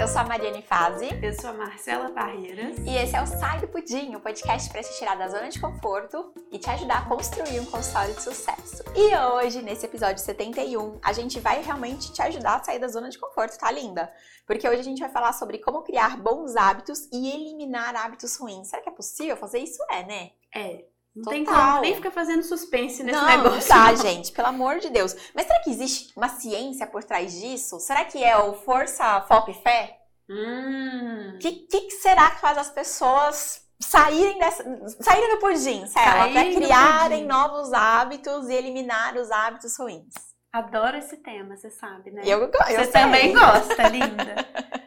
Eu sou a Mariane Fazi. Eu sou a Marcela Barreiras. E esse é o Sai do Pudim, o podcast para te tirar da zona de conforto e te ajudar a construir um consultório de sucesso. E hoje, nesse episódio 71, a gente vai realmente te ajudar a sair da zona de conforto, tá linda? Porque hoje a gente vai falar sobre como criar bons hábitos e eliminar hábitos ruins. Será que é possível fazer isso? É, né? É. Não Total. tem como nem ficar fazendo suspense nesse não, negócio. Tá, não. gente, pelo amor de Deus. Mas será que existe uma ciência por trás disso? Será que é o força, foco e fé? O hum. que, que, será que faz as pessoas saírem dessa. saírem do pudim, certo? Até criarem novos hábitos e eliminar os hábitos ruins. Adoro esse tema, você sabe, né? Eu, eu Você sei. também gosta, linda.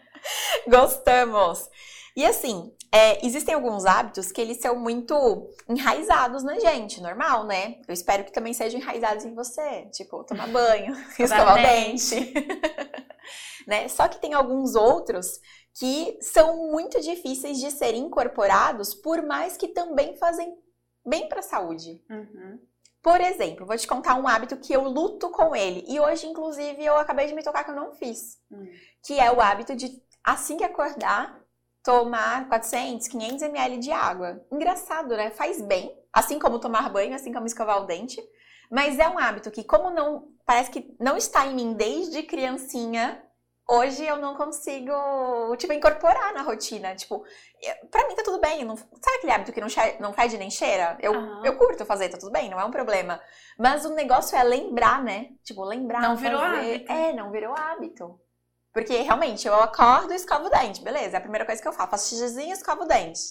Gostamos. E assim, é, existem alguns hábitos que eles são muito enraizados na gente, normal, né? Eu espero que também sejam enraizados em você, tipo, tomar banho, escovar o dente. né? Só que tem alguns outros que são muito difíceis de serem incorporados, por mais que também fazem bem para a saúde. Uhum. Por exemplo, vou te contar um hábito que eu luto com ele. E hoje, inclusive, eu acabei de me tocar que eu não fiz. Hum. Que é o hábito de, assim que acordar, tomar 400, 500 ml de água. Engraçado, né? Faz bem, assim como tomar banho, assim como escovar o dente. Mas é um hábito que, como não parece que não está em mim desde criancinha, hoje eu não consigo, tipo, incorporar na rotina. Tipo, pra mim tá tudo bem. Não, sabe aquele hábito que não, não fede nem cheira? Eu, Uhum. eu curto fazer, tá tudo bem, não é um problema. Mas o negócio é lembrar, né? Tipo, lembrar. Não virou fazer. hábito. É, não virou hábito. Porque realmente eu acordo e escovo o dente, beleza? É a primeira coisa que eu faço. Faço xixizinho e escovo o dente.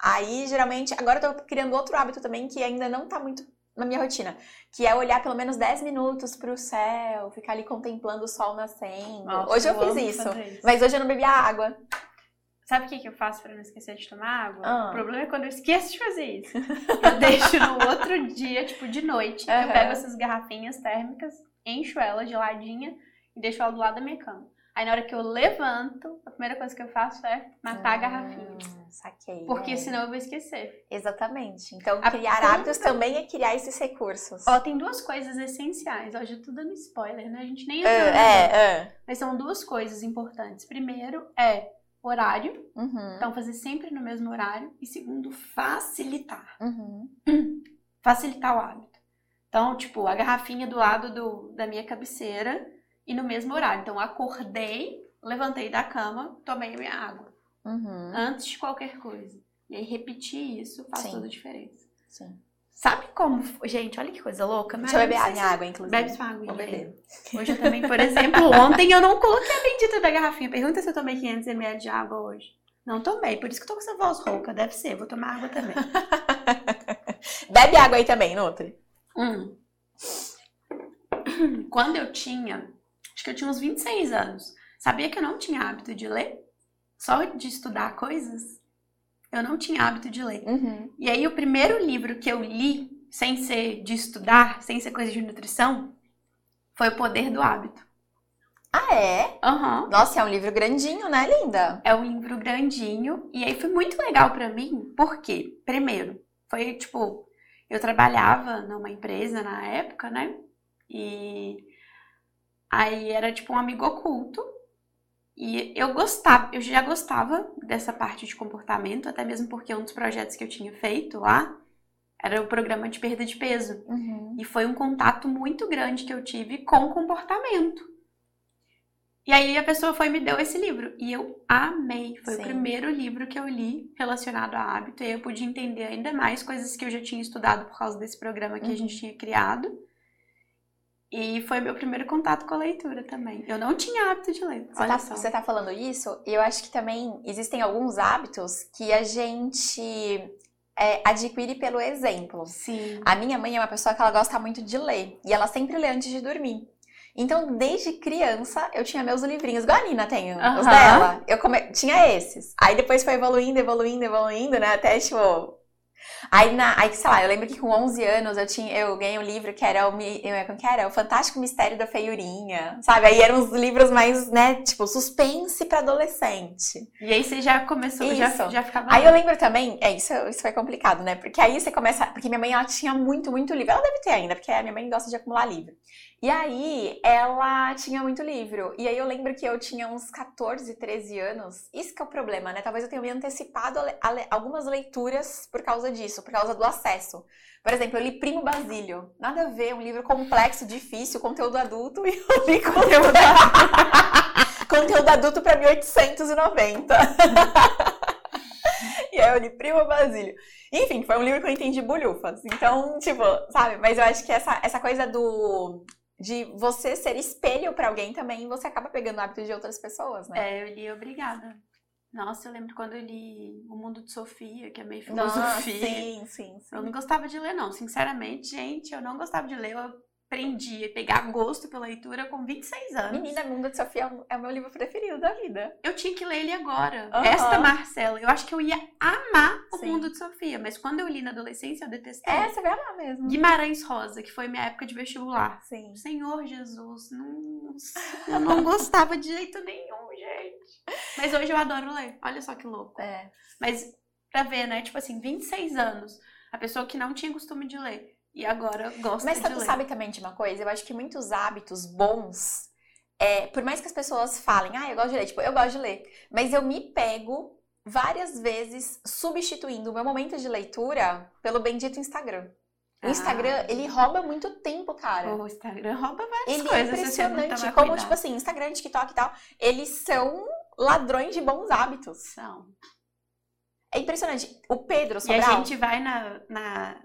Aí, geralmente, agora eu tô criando outro hábito também que ainda não tá muito na minha rotina, que é olhar pelo menos 10 minutos pro céu, ficar ali contemplando o sol nascendo. Nossa, hoje eu, amo fiz isso, isso. mas hoje eu não bebi a água. Sabe o que, que eu faço pra não esquecer de tomar água? Ah. O problema é quando eu esqueço de fazer isso. Eu deixo no outro dia, tipo, de noite. Eu Aham. pego essas garrafinhas térmicas, encho ela geladinha e deixo ela do lado da minha cama. Aí na hora que eu levanto, a primeira coisa que eu faço é matar a garrafinha. Saquei. Porque é. senão eu vou esquecer. Exatamente. Então, A criar hábitos também é criar esses recursos. Ó, tem duas coisas essenciais. Ó, já tô dando spoiler, né? A gente nem no é, é. Mas são duas coisas importantes. Primeiro é horário, Uhum, então fazer sempre no mesmo horário. E segundo, facilitar. uhum. Facilitar o hábito. Então, tipo, a garrafinha do lado do, da minha cabeceira e no mesmo horário. Então, acordei, levantei da cama, tomei minha água. Uhum. Antes de qualquer coisa. E aí, repetir isso faz Sim. toda a diferença. Sim. Sabe como... Gente, olha que coisa louca. Deixa eu Mas beber a minha água, inclusive. Bebe sua água. Vou beber. Hoje eu também, por exemplo, ontem eu não coloquei a bendita da garrafinha. Pergunta se eu tomei 500ml de água hoje. Não tomei, por isso que eu tô com essa voz rouca. Deve ser, vou tomar água também. Bebe água aí também, Nutri. Hum. Quando eu tinha, acho que eu tinha uns 26 anos, sabia que eu não tinha hábito de ler? Só de estudar coisas? Eu não tinha hábito de ler. Uhum. E aí o primeiro livro que eu li, sem ser de estudar, sem ser coisa de nutrição, foi O Poder do Hábito. Ah, é? Aham. Nossa, é um livro grandinho, né, linda? É um livro grandinho e aí foi muito legal pra mim, porque, primeiro, foi tipo, eu trabalhava numa empresa na época, né? E aí era tipo um amigo oculto. E eu gostava, eu já gostava dessa parte de comportamento, até mesmo porque um dos projetos que eu tinha feito lá era o programa de perda de peso. Uhum. E foi um contato muito grande que eu tive com comportamento. E aí a pessoa foi e me deu esse livro. E eu amei. Foi Sim. o primeiro livro que eu li relacionado a hábito. E aí eu pude entender ainda mais coisas que eu já tinha estudado por causa desse programa que Uhum. a gente tinha criado. E foi meu primeiro contato com a leitura também. Eu não tinha hábito de ler. Você tá, você tá falando isso, e eu acho que também existem alguns hábitos que a gente é, adquire pelo exemplo. Sim. A minha mãe é uma pessoa que ela gosta muito de ler, e ela sempre lê antes de dormir. Então, desde criança, eu tinha meus livrinhos, igual a Nina tem os Aham. dela. Eu come... tinha esses. Aí depois foi evoluindo, evoluindo, evoluindo, né? Até, tipo... Aí, na... Aí, sei lá, eu lembro que com 11 anos eu, tinha... eu ganhei um livro que era o... Como que era? O Fantástico Mistério da Feiurinha, sabe? Aí eram uns livros mais, né? Tipo, suspense pra adolescente. E aí você já começou, já, Isso. já ficava. Aí eu lembro também, é isso, isso foi complicado, né? Porque aí você começa, porque minha mãe ela tinha muito, muito livro. Ela deve ter ainda, porque a minha mãe gosta de acumular livro. E aí, ela tinha muito livro. E aí, eu lembro que eu tinha uns 14, 13 anos. Isso que é o problema, né? Talvez eu tenha me antecipado a le algumas leituras por causa disso, por causa do acesso. Por exemplo, eu li Primo Basílio. Nada a ver, um livro complexo, difícil, conteúdo adulto. E eu li conteúdo adulto, conteúdo adulto pra 1890. e aí, eu li Primo Basílio. Enfim, foi um livro que eu entendi bolhufas. Então, tipo, sabe? Mas eu acho que essa, essa coisa do de você ser espelho para alguém também, você acaba pegando o hábito de outras pessoas, né? É, eu li Obrigada. Nossa, eu lembro quando eu li O Mundo de Sofia, que é meio filosofia. Nossa, sim, sim, sim. Eu não gostava de ler, não. Sinceramente, gente, eu não gostava de ler. Eu aprendi a pegar gosto pela leitura com 26 anos. Menina, Mundo de Sofia é o meu livro preferido da vida. Eu tinha que ler ele agora. Uhum. Esta Marcela. Eu acho que eu ia amar o Sim. Mundo de Sofia, mas quando eu li na adolescência, eu detestei. É, você vai amar mesmo. Guimarães Rosa, que foi minha época de vestibular. Sim. Senhor Jesus, não, eu não gostava de jeito nenhum, gente. Mas hoje eu adoro ler. Olha só que louco. É. Mas pra ver, né? Tipo assim, 26 anos. A pessoa que não tinha costume de ler. E agora gosta Mas de tu ler. sabe também de uma coisa? Eu acho que muitos hábitos bons, é, por mais que as pessoas falem, ah, eu gosto de ler, tipo, eu gosto de ler, mas eu me pego várias vezes substituindo o meu momento de leitura pelo bendito Instagram. O Ah. Instagram, ele rouba muito tempo, cara. O Instagram rouba várias Ele é coisas. não impressionante. Como, tipo assim, Instagram, TikTok e tal, eles são ladrões de bons hábitos. São. É impressionante. O Pedro E a Sobral... gente vai na, na,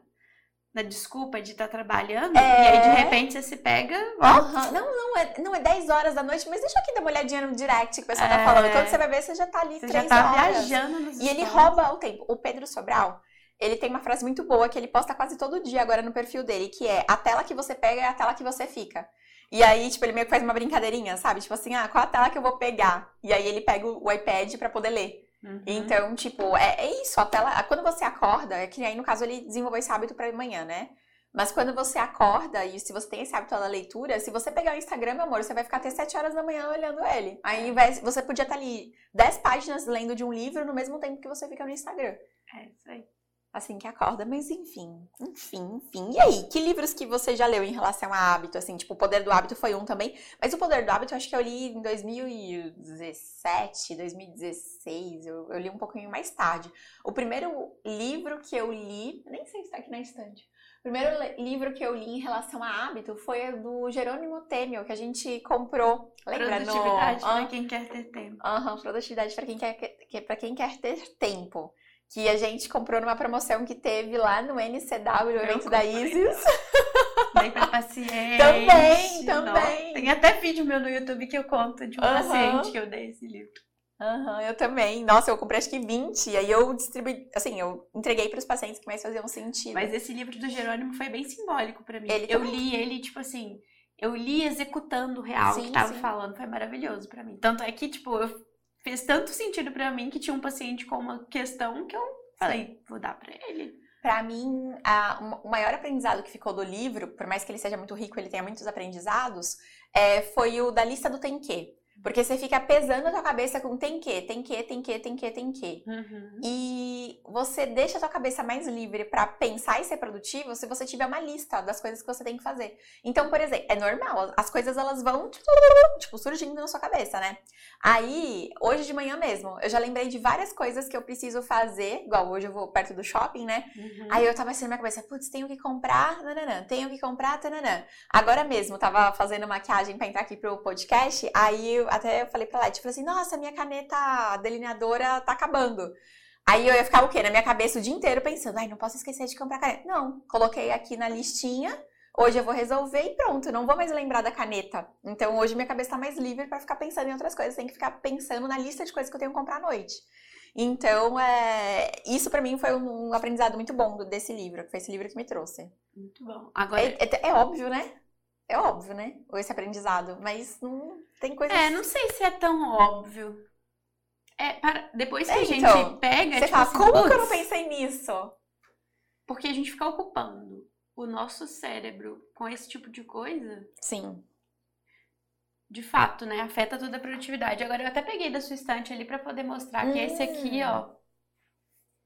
na desculpa de estar trabalhando. É. E aí, de repente, você se pega. Aham. Não, não é, não é 10 horas da noite, mas deixa eu aqui dar uma olhadinha no direct que o pessoal tá É. falando. Quando você vai ver, você já tá ali você 3 já tá horas. viajando nos E ele rouba o tempo. O Pedro Sobral, ele tem uma frase muito boa que ele posta quase todo dia agora no perfil dele, que é a tela que você pega é a tela que você fica. E aí, tipo, ele meio que faz uma brincadeirinha, sabe? Tipo assim, ah, qual a tela que eu vou pegar? E aí ele pega o iPad pra poder ler. Uhum. Então, tipo, é, é isso, a tela. Quando você acorda, é que aí no caso ele desenvolveu esse hábito pra manhã, né? Mas quando você acorda, e se você tem esse hábito da leitura, se você pegar o Instagram, meu amor, você vai ficar até 7 horas da manhã olhando ele. Aí vai- você podia estar ali 10 páginas lendo de um livro no mesmo tempo que você fica no Instagram. É isso aí. Assim que acorda, mas enfim, enfim, enfim. E aí, que livros que você já leu em relação a hábito? Assim, tipo, O Poder do Hábito foi um também. Mas O Poder do Hábito eu acho que eu li em 2017, 2016. Eu, eu li um pouquinho mais tarde. O primeiro livro que eu li, nem sei se tá aqui na estante. O primeiro livro que eu li em relação a hábito foi o do Jerônimo Temel, que a gente comprou. Lembra? No... Produtividade Ah, pra quem quer ter tempo. Aham, produtividade para quem quer que, para quem quer ter tempo. Que a gente comprou numa promoção que teve lá no NCW, o evento da. Isis. Bem pra paciente. Também, Nossa, também. Tem até vídeo meu no YouTube que eu conto de um Aham. paciente que eu dei esse livro. Aham, eu também. Nossa, eu comprei acho que 20, e aí eu distribuí, assim, eu entreguei para os pacientes que mais faziam sentido. Mas esse livro do Jerônimo foi bem simbólico pra mim. Ele eu também. li ele, tipo assim, eu li executando o real Sim, que tava sim. falando. Foi maravilhoso pra mim. Tanto é que, tipo, eu fez tanto sentido pra mim que tinha um paciente com uma questão que eu falei, vou dar pra ele. Pra mim, a- o maior aprendizado que ficou do livro, por mais que ele seja muito rico, ele tenha muitos aprendizados, é, foi o da lista do tem que. Porque você fica pesando a tua cabeça com tem que, tem que, tem que, tem que, tem que. Uhum. E você deixa a sua cabeça mais livre pra pensar e ser produtivo se você tiver uma lista das coisas que você tem que fazer. Então, por exemplo, é normal, as coisas elas vão tipo surgindo na sua cabeça, né? Aí, hoje de manhã mesmo, eu já lembrei de várias coisas que eu preciso fazer, igual hoje eu vou perto do shopping, né? Uhum. Aí eu tava assim na minha cabeça, putz, tenho que comprar, nananã, tenho que comprar, tananã. Agora mesmo, tava fazendo maquiagem pra entrar aqui pro podcast, aí eu até eu falei pra Leti, falei assim, nossa, minha caneta delineadora tá acabando. Aí eu ia ficar o quê? Na minha cabeça o dia inteiro pensando, ai, não posso esquecer de comprar caneta. Não, coloquei aqui na listinha, hoje eu vou resolver e pronto, não vou mais lembrar da caneta. Então hoje minha cabeça tá mais livre pra ficar pensando em outras coisas, tem que ficar pensando na lista de coisas que eu tenho que comprar à noite. Então, é, isso pra mim foi um, um aprendizado muito bom do- desse livro, que foi esse livro que me trouxe. Muito bom. Agora, É, é- é óbvio, né? É óbvio, né? Esse aprendizado, mas não tem coisas. é, não sei se é tão óbvio. É, para, depois que É, a gente então, pega, Você tipo fala, assim, como que eu não pensei nisso? Porque a gente fica ocupando o nosso cérebro com esse tipo de coisa, Sim. de fato, né? Afeta toda a produtividade. Agora eu até peguei da sua estante ali pra poder mostrar que esse aqui, Hum. ó,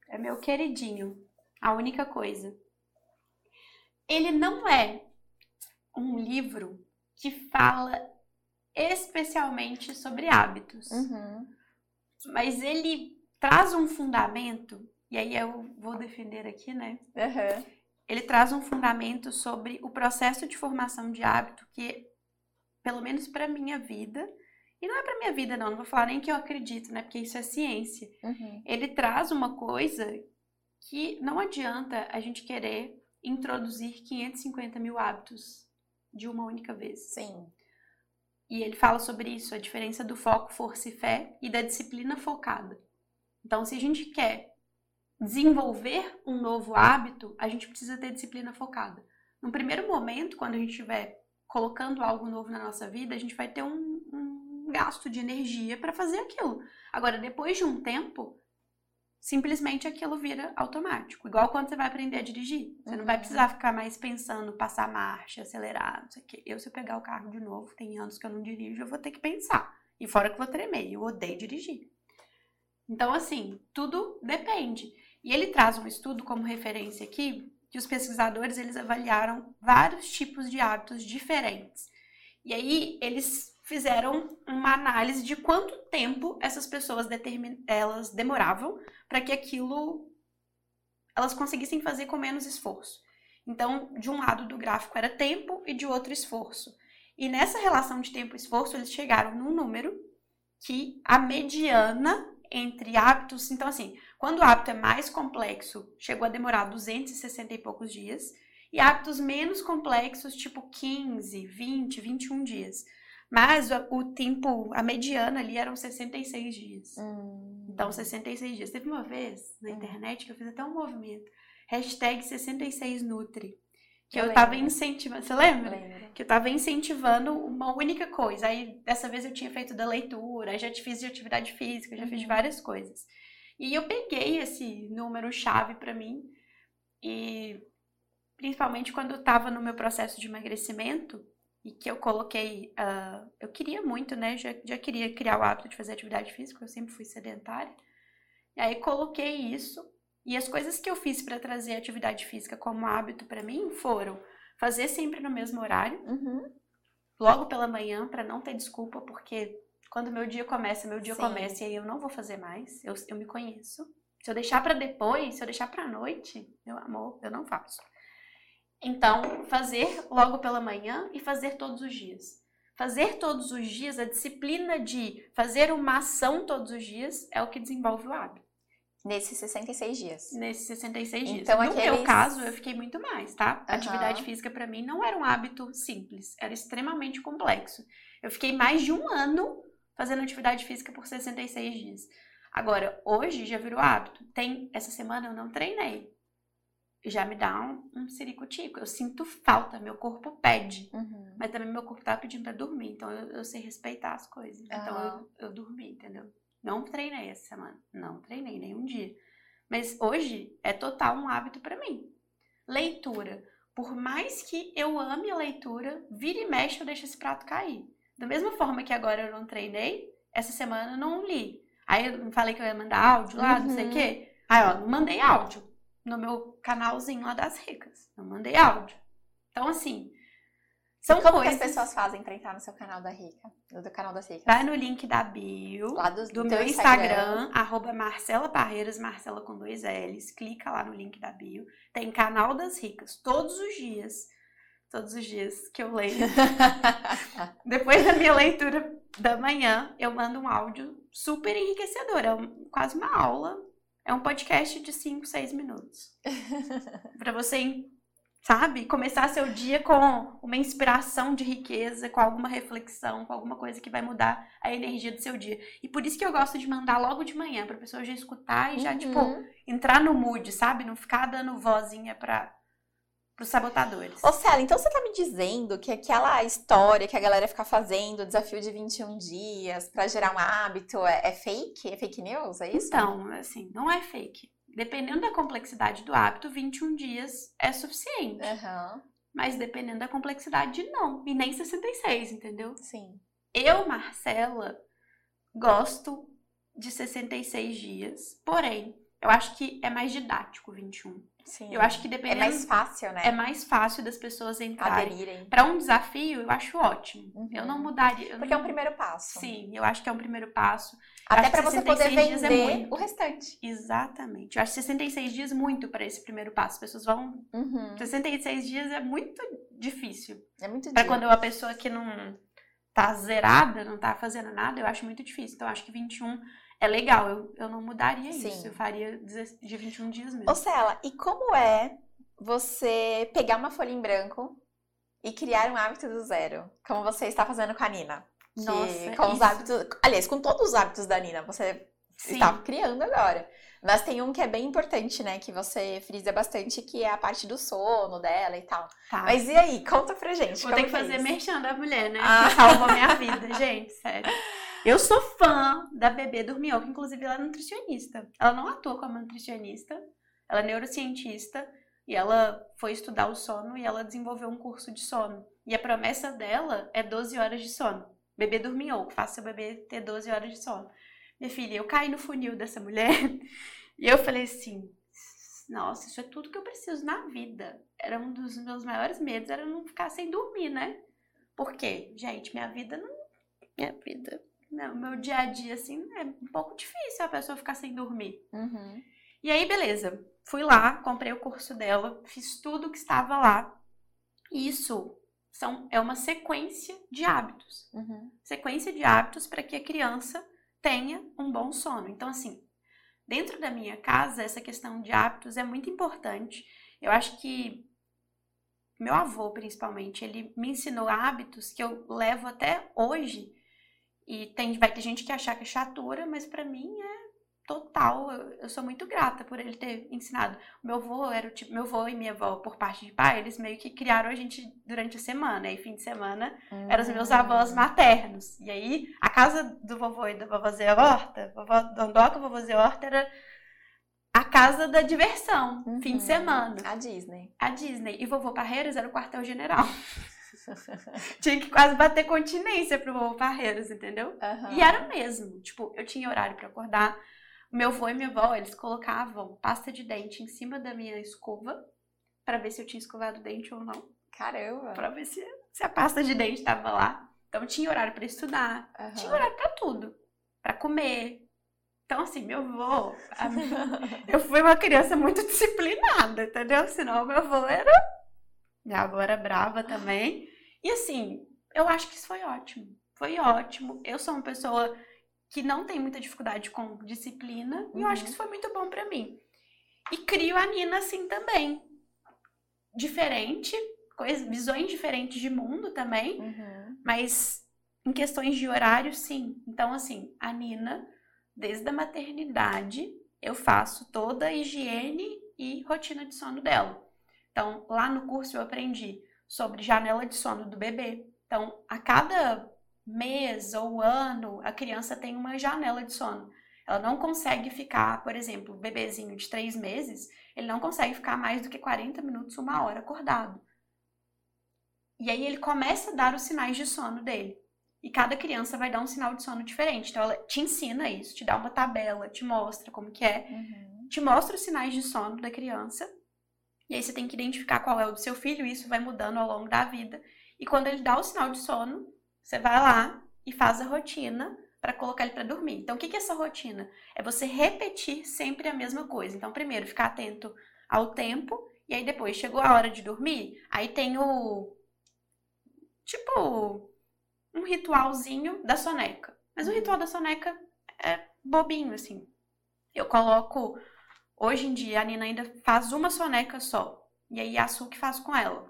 é meu queridinho. A única coisa. Ele não é um livro que fala especialmente sobre hábitos. Uhum. Mas ele traz um fundamento, e aí eu vou defender aqui, né? Uhum. Ele traz um fundamento sobre o processo de formação de hábito que, pelo menos para minha vida, e não é para minha vida não, não vou falar nem que eu acredito, né? Porque isso é ciência. Uhum. Ele traz uma coisa que não adianta a gente querer introduzir 550 mil hábitos de uma única vez. Sim. E ele fala sobre isso, a diferença do foco, força e fé e da disciplina focada. Então, se a gente quer desenvolver um novo hábito, a gente precisa ter disciplina focada. No primeiro momento, quando a gente estiver colocando algo novo na nossa vida, a gente vai ter um, um gasto de energia para fazer aquilo. Agora, depois de um tempo, simplesmente aquilo vira automático. Igual quando você vai aprender a dirigir. Você não vai Uhum. precisar ficar mais pensando, passar marcha, acelerar, não sei o quê. Eu, se eu pegar o carro de novo, tem anos que eu não dirijo, eu vou ter que pensar. E fora que eu vou tremer, eu odeio dirigir. Então, assim, tudo depende. E ele traz um estudo como referência aqui, que os pesquisadores, eles avaliaram vários tipos de hábitos diferentes. E aí, eles fizeram uma análise de quanto tempo essas pessoas elas demoravam para que aquilo elas conseguissem fazer com menos esforço. Então, de um lado do gráfico era tempo e de outro esforço. E nessa relação de tempo e esforço, eles chegaram num número que a mediana entre hábitos, então assim, quando o hábito é mais complexo, chegou a demorar 260 e poucos dias, e hábitos menos complexos, tipo 15, 20, 21 dias. Mas o, tempo, a mediana ali eram 66 dias. Hum. Então, 66 dias. Teve uma vez na Hum. internet que eu fiz até um movimento. Hashtag 66Nutri. Que Eu eu, tava lembro. incentivando. Você lembra? Lembro. Que eu tava incentivando uma única coisa. Aí, dessa vez eu tinha feito da leitura, já fiz de atividade física, já fiz Uhum. várias coisas. E eu peguei esse número-chave pra mim. E principalmente quando eu tava no meu processo de emagrecimento, e que eu coloquei. ah, eu queria muito, né? Já, já queria criar o hábito de fazer atividade física, eu sempre fui sedentária. E aí coloquei isso. E as coisas que eu fiz para trazer atividade física como hábito para mim foram fazer sempre no mesmo horário, Uhum. logo pela manhã, para não ter desculpa, porque quando meu dia começa, meu dia Sim. começa e aí eu não vou fazer mais. Eu, eu me conheço. Se eu deixar para depois, se eu deixar para noite, meu amor, eu não faço. Então, fazer logo pela manhã e fazer todos os dias. Fazer todos os dias, a disciplina de fazer uma ação todos os dias é o que desenvolve o hábito. Nesses 66 dias. Nesses 66 dias. Então, no aqueles- meu caso, eu fiquei muito mais, tá? Aham. Atividade física pra mim não era um hábito simples, era extremamente complexo. Eu fiquei mais de um ano fazendo atividade física por 66 dias. Agora, hoje já virou hábito. Tem essa semana eu não treinei. Já me dá um, um ciricutico. Eu sinto falta, meu corpo pede. Uhum. Mas também meu corpo tá pedindo pra dormir, então eu, eu sei respeitar as coisas. Então Aham. eu, eu dormi, entendeu? Não treinei essa semana. Não treinei nenhum dia. Mas hoje é total um hábito pra mim. Leitura. Por mais que eu ame a leitura, vira e mexe eu deixo esse prato cair. Da mesma forma que agora eu não treinei, essa semana eu não li. Aí eu falei que eu ia mandar áudio lá, não sei o Uhum. quê. Aí, ó, não mandei áudio no meu canalzinho lá das ricas. Não mandei áudio. Então, assim, são Como coisas... que as pessoas fazem pra entrar no seu canal da Rica? No do canal das Ricas? Vai no link da bio, Lá do, do meu Instagram, arroba Marcela Barreiras, Marcela com dois L's. Clica lá no link da bio. Tem canal das ricas, todos os dias. Todos os dias que eu leio. Depois da minha leitura da manhã, eu mando um áudio super enriquecedor. É um- quase uma aula. É um podcast de 5, 6 minutos. Pra você, sabe, começar seu dia com uma inspiração de riqueza, com alguma reflexão, com alguma coisa que vai mudar a energia do seu dia. E por isso que eu gosto de mandar logo de manhã, pra pessoa já escutar e já, tipo, Uhum. entrar no mood, sabe? Não ficar dando vozinha para os sabotadores. Ô, Cela, então você tá me dizendo que aquela história que a galera fica fazendo, o desafio de 21 dias pra gerar um hábito, é, é fake? É fake news? É isso? Então, assim, não é fake. Dependendo da complexidade do hábito, 21 dias é suficiente. Aham, Mas dependendo da complexidade, não. E nem 66, entendeu? sim. Eu, Marcela, gosto de 66 dias. Porém, Eu acho que é mais didático o 21. Sim. Eu acho que é dependendo. mais fácil, né? É mais fácil das pessoas entrarem. Aderirem. Para um desafio, eu acho ótimo. Uhum. Eu não mudaria. eu Porque é não- um primeiro passo. Sim, eu acho que é um primeiro passo. Até pra que você poder 66 dias é vender muito. o restante. Exatamente. Eu acho 66 dias muito para esse primeiro passo. As pessoas vão. Uhum. 66 dias é muito difícil. É muito Para dia. quando é uma pessoa que não tá zerada, não tá fazendo nada, eu acho muito difícil. Então, eu acho que 21 é legal. Eu, eu não mudaria Sim. isso. Eu faria de 21 dias mesmo. Ô, Cela, e como é você pegar uma folha em branco e criar um hábito do zero? Como você está fazendo com a Nina? Nossa, com os isso. hábitos. Aliás, com todos os hábitos da Nina, você Sim. está criando agora. Mas tem um que é bem importante, né? Que você frisa bastante, que é a parte do sono dela e tal. Tá. Mas e aí? Conta pra gente. Vou ter que é fazer isso? merchan da mulher, né? Ah. Que salvou minha vida, gente, sério. Eu sou fã da bebê Dorminhoca, inclusive ela é nutricionista. Ela não atua como nutricionista, ela é neurocientista e ela foi estudar o sono e ela desenvolveu um curso de sono. E a promessa dela é 12 horas de sono. Bebê Dorminhoca, faça seu bebê ter 12 horas de sono. Minha filha, eu caí no funil dessa mulher e eu falei assim: nossa, isso é tudo que eu preciso na vida. Era um dos meus maiores medos, era não ficar sem dormir, né? Por quê? Gente, minha vida não. Minha vida. Não, meu dia a dia, assim, é um pouco difícil a pessoa ficar sem dormir. Uhum. E aí, beleza. Fui lá, comprei o curso dela, fiz tudo que estava lá. Isso são, é uma sequência de hábitos Uhum. sequência de hábitos para que a criança tenha um bom sono. Então, assim, dentro da minha casa, essa questão de hábitos é muito importante. Eu acho que meu avô, principalmente, ele me ensinou hábitos que eu levo até hoje. E tem, vai ter gente que achar que é chatura, mas para mim é total. Eu, eu sou muito grata por ele ter ensinado. Meu avô era o tipo, meu avô e minha avó, por parte de pai, eles meio que criaram a gente durante a semana. E fim de semana eram os meus avós maternos. E aí, a casa do vovô e da vovózé Horta, vovó Dondoca e vovózé Horta era a casa da diversão, Uhum. fim de semana. A Disney. A Disney. E vovô Parreiros era o quartel-general. tinha que quase bater continência pro vovô Parreiros, entendeu? Aham. E era mesmo. Tipo, eu tinha horário pra acordar. Meu avô e minha avó, eles colocavam pasta de dente em cima da minha escova pra ver se eu tinha escovado o dente ou não. Caramba. Pra ver se, se a pasta de dente tava lá. Então tinha horário pra estudar, Aham. tinha horário pra tudo, Pra comer. Então assim, meu avô, minha- eu fui uma criança muito disciplinada, entendeu? Senão meu avô era, minha avó era brava também. E assim, eu acho que isso foi ótimo. Foi ótimo. Eu sou uma pessoa que não tem muita dificuldade com disciplina e eu acho Uhum. que isso foi muito bom pra mim. E crio a Nina assim também. Diferente, coisas, visões diferentes de mundo também, Uhum. mas em questões de horário, sim. Então, assim, a Nina, desde a maternidade, eu faço toda a higiene e rotina de sono dela. Então, lá no curso eu aprendi sobre janela de sono do bebê. Então, a cada mês ou ano, a criança tem uma janela de sono. Ela não consegue ficar, por exemplo, o bebezinho de três meses, ele não consegue ficar mais do que 40 minutos, uma hora acordado. E aí ele começa a dar os sinais de sono dele. E cada criança vai dar um sinal de sono diferente. Então ela te ensina isso, te dá uma tabela, te mostra como que é, Uhum. te mostra os sinais de sono da criança. E aí você tem que identificar qual é o do seu filho, e isso vai mudando ao longo da vida. E quando ele dá o sinal de sono, você vai lá e faz a rotina para colocar ele para dormir. Então, o que é essa rotina? É você repetir sempre a mesma coisa. Então, primeiro, ficar atento ao tempo, e aí depois, chegou a hora de dormir, aí tem o. Tipo, um ritualzinho da soneca. Mas o ritual da soneca é bobinho, assim. Eu coloco. Hoje em dia, a Nina ainda faz uma soneca só. E aí, a Su que faz com ela.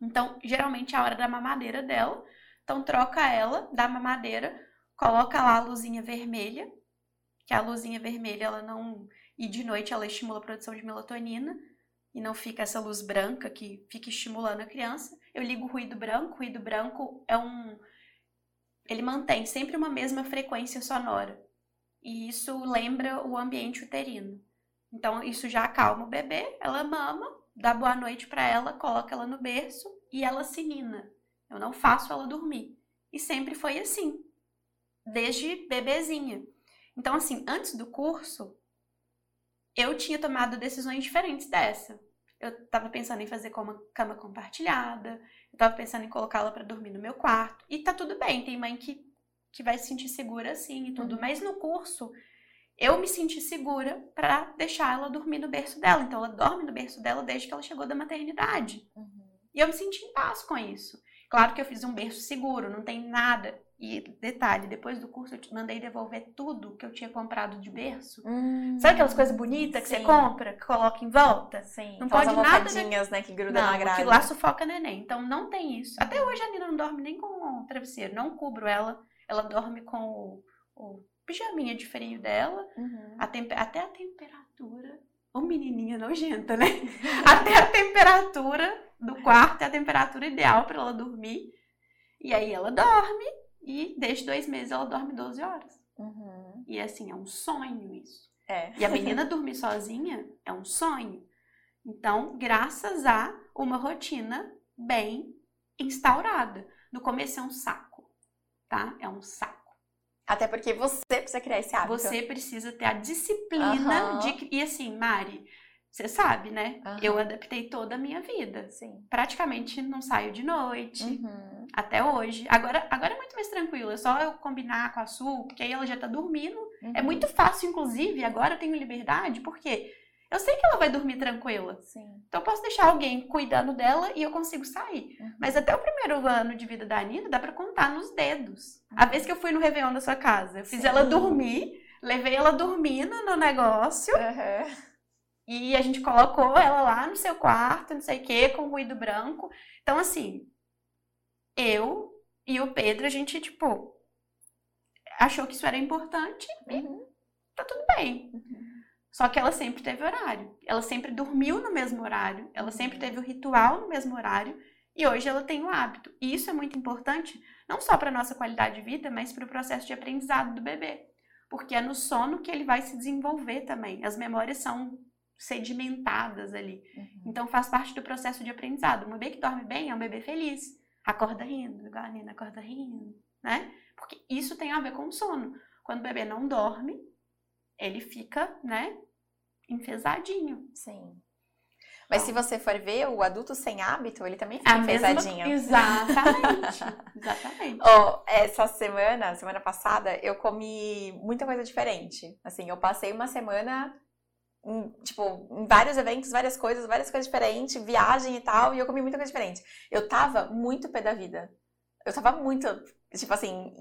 Então, geralmente é a hora da mamadeira dela. Então, troca ela, dá mamadeira, coloca lá a luzinha vermelha, que a luzinha vermelha, ela não. E de noite ela estimula a produção de melatonina, e não fica essa luz branca que fica estimulando a criança. Eu ligo o ruído branco, o ruído branco é um. Ele mantém sempre uma mesma frequência sonora. E isso lembra o ambiente uterino. Então, isso já acalma o bebê, ela mama, dá boa noite pra ela, coloca ela no berço e ela se nina. Eu não faço ela dormir. E sempre foi assim, desde bebezinha. Então, assim, antes do curso, eu tinha tomado decisões diferentes dessa. Eu tava pensando em fazer como cama compartilhada, eu tava pensando em colocá-la para dormir no meu quarto. E tá tudo bem, tem mãe que, que vai se sentir segura assim e tudo. Uhum. Mas no curso, eu me senti segura para deixar ela dormir no berço dela. Então, ela dorme no berço dela desde que ela chegou da maternidade. Uhum. E eu me senti em paz com isso. Claro que eu fiz um berço seguro, não tem nada. E detalhe, depois do curso eu te mandei devolver tudo que eu tinha comprado de berço. Hum, Sabe aquelas coisas bonitas que sim. você compra, que coloca em volta? Sim. Não pode nada. Né? né, que gruda não, na grade. que lá sufoca neném. Então não tem isso. Até hoje a Nina não dorme nem com o travesseiro. Não cubro ela. Ela dorme com o, o pijaminha de frio dela. Uhum. A. Até a temperatura. Ô menininha nojenta, né? até a temperatura do quarto é a temperatura ideal para ela dormir. E aí ela dorme e desde dois meses ela dorme 12 horas. Uhum. E assim, é um sonho isso. É. E a menina dormir sozinha é um sonho. Então, graças a uma rotina bem instaurada. No começo é um saco, tá? É um saco. Até porque você precisa criar esse hábito. Você precisa ter a disciplina uhum. de. E assim, Mari, você sabe, né? Uhum. Eu adaptei toda a minha vida. Sim. Praticamente não saio de noite. Uhum. Até hoje. Agora, agora é muito mais tranquilo. É só eu combinar com a Su, porque aí ela já tá dormindo. É uhum. É muito fácil, inclusive. Agora eu tenho liberdade, porque eu sei que ela vai dormir tranquila. Sim. Então eu posso deixar alguém cuidando dela e eu consigo sair. Uhum. Mas até o primeiro ano de vida da Nina, dá para contar nos dedos. A vez que eu fui no Réveillon da sua casa, eu fiz Sim. ela dormir, levei ela dormindo no negócio. Uhum. E a gente colocou ela lá no seu quarto, não sei o quê, com ruído branco. Então, assim, eu e o Pedro, a gente, tipo, achou que isso era importante uhum. e tá tudo bem. Uhum. Só que ela sempre teve horário. Ela sempre dormiu no mesmo horário. Ela sempre teve o ritual no mesmo horário. E hoje ela tem o hábito. E isso é muito importante, não só para nossa qualidade de vida, mas para o processo de aprendizado do bebê. Porque é no sono que ele vai se desenvolver também. As memórias são sedimentadas ali. Uhum. Então faz parte do processo de aprendizado. Um bebê que dorme bem é um bebê feliz. Acorda rindo, igual a Nina acorda rindo, né? Porque isso tem a ver com o sono. Quando o bebê não dorme, ele fica, né, enfesadinho. Sim. Mas se você for ver, o adulto sem hábito, ele também fica a enfesadinho. Mesma... Exatamente. Exatamente. oh, essa semana, semana passada, eu comi muita coisa diferente. Assim, eu passei uma semana em, tipo, em vários eventos, várias coisas, várias coisas diferentes, viagem e tal, e eu comi muita coisa diferente. Eu tava muito pé da vida. Eu tava muito, tipo assim,